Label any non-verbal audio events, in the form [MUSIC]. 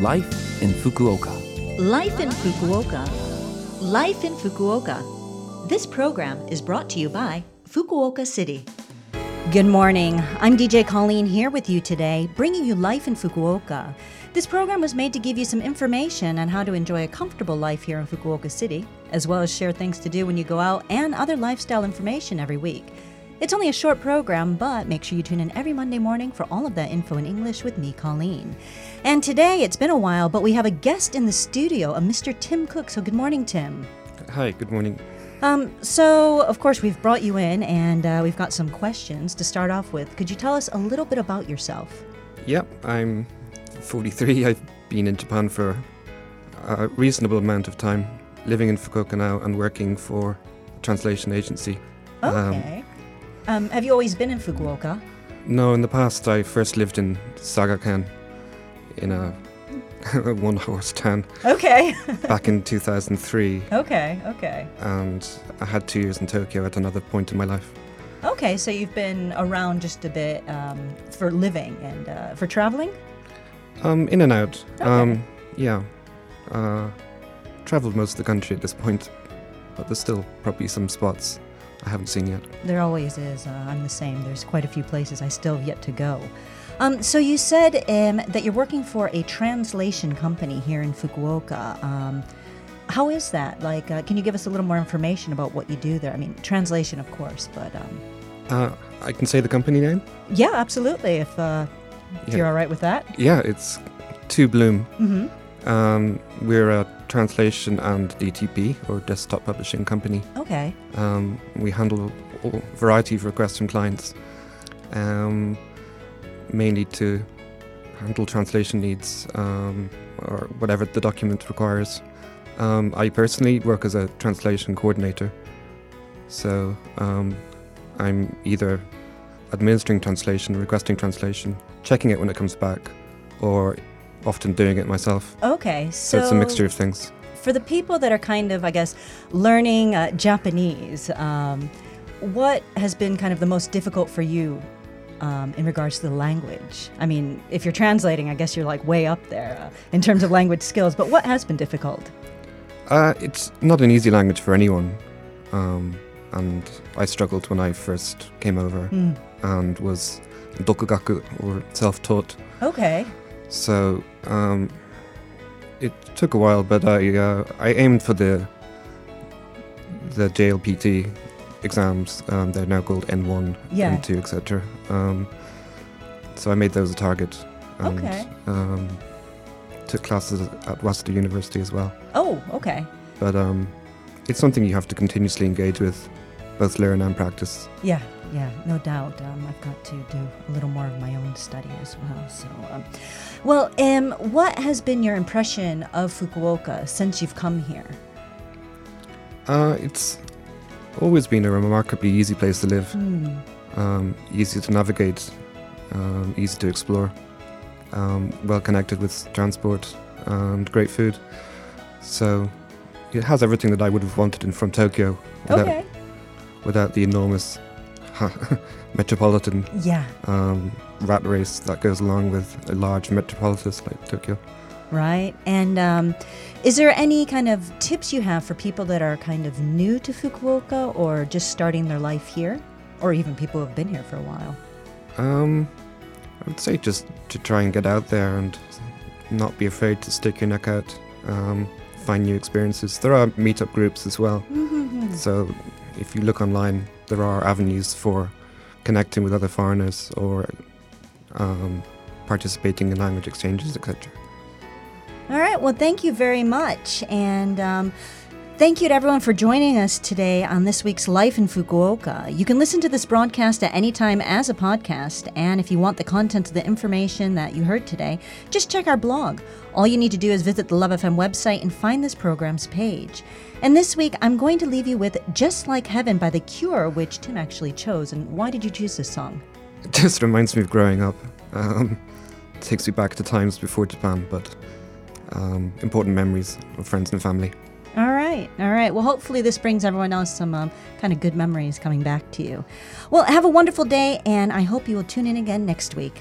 Life in Fukuoka. Life in Fukuoka. Life in Fukuoka. This program is brought to you by Fukuoka City. Good morning. I'm DJ Colleen here with you today, bringing you Life in Fukuoka. This program was made to give you some information on how to enjoy a comfortable life here in Fukuoka City, as well as share things to do when you go out and other lifestyle information every week. It's only a short program, but make sure you tune in every Monday morning for all of that info in English with me, Colleen. And today, it's been a while, but we have a guest in the studio, a Mr. Tim Cook. So, good morning, Tim. Hi, good morning. Um, so, of course, we've brought you in and uh, we've got some questions to start off with. Could you tell us a little bit about yourself? Yep, I'm 43. I've been in Japan for a reasonable amount of time, living in Fukuoka now and working for a translation agency. Okay. Um, have you always been in Fukuoka? No, in the past, I first lived in Saga-ken in a [LAUGHS] one horse town Okay. [LAUGHS] back in 2003, okay, okay. and I had two years in Tokyo at another point in my life. Okay, so you've been around just a bit um, for living and uh, for traveling? Um, in and out. Okay. Um, yeah. Uh, traveled most of the country at this point, but there's still probably some spots I haven't seen yet. There always is. Uh, I'm the same. There's quite a few places I still have yet to go. Um, so you said um, that you're working for a translation company here in Fukuoka. Um, how is that? Like, uh, can you give us a little more information about what you do there? I mean, translation, of course, but um, Uh, I can say the company name. yeah, absolutely. If, uh, if Yeah. you're all right with that. Yeah, it's Two Bloom. Mm-hmm. Um, we're a translation and DTP or desktop publishing company. Okay. Um, we handle a variety of requests from clients, um, mainly to handle translation needs um, or whatever the document requires. Um, I personally work as a translation coordinator, so um, I'm either administering translation, requesting translation, checking it when it comes back, or often doing it myself. Okay. So, it's a mixture of things. for the people that are kind of, I guess, learning uh, Japanese, um, what has been kind of the most difficult for you um, in regards to the language? I mean, if you're translating, I guess you're like way up there uh, in terms of language skills, but what has been difficult? Uh, it's not an easy language for anyone, um, and I struggled when I first came over Hmm. and was dokugaku or self-taught. Okay. So um, it took a while, but I uh, I aimed for the the JLPT exams. Um, they're now called N1, Yeah. N2, etc. Um, so I made those a target. And, Okay. Um, took classes at Waseda University as well. Oh, okay. but um, it's something you have to continuously engage with, both learn and practice. Yeah, yeah, no doubt. Um, I've got to do a little more of my own study as well. So, um, well, um, what has been your impression of Fukuoka since you've come here? Uh, it's always been a remarkably easy place to live, um, easy to navigate, um, easy to explore, um, well connected with transport and great food. So it has everything that I would have wanted in from Tokyo without, Okay. without the enormous [LAUGHS] metropolitan Yeah. um, rat race that goes along with a large metropolis like Tokyo. Right. And um, is there any kind of tips you have for people that are kind of new to Fukuoka or just starting their life here? Or even people who have been here for a while? Um, I would say just to try and get out there and not be afraid to stick your neck out, um, find new experiences. There are meetup groups as well. So if you look online, there are avenues for connecting with other foreigners or um, participating in language exchanges, etc. All right. Well, thank you very much. And um, thank you to everyone for joining us today on this week's Life in Fukuoka. You can listen to this broadcast at any time as a podcast. And if you want the content of the information that you heard today, just check our blog. All you need to do is visit the Love FM website and find this program's page. And this week, I'm going to leave you with Just Like Heaven by The Cure, which Tim actually chose. And why did you choose this song? [LAUGHS] It just reminds me of growing up. Um, takes me back to times before Japan, but um, important memories of friends and family. All right, all right. Well, hopefully, this brings everyone else some um, kind of good memories coming back to you. Well, have a wonderful day, and I hope you will tune in again next week.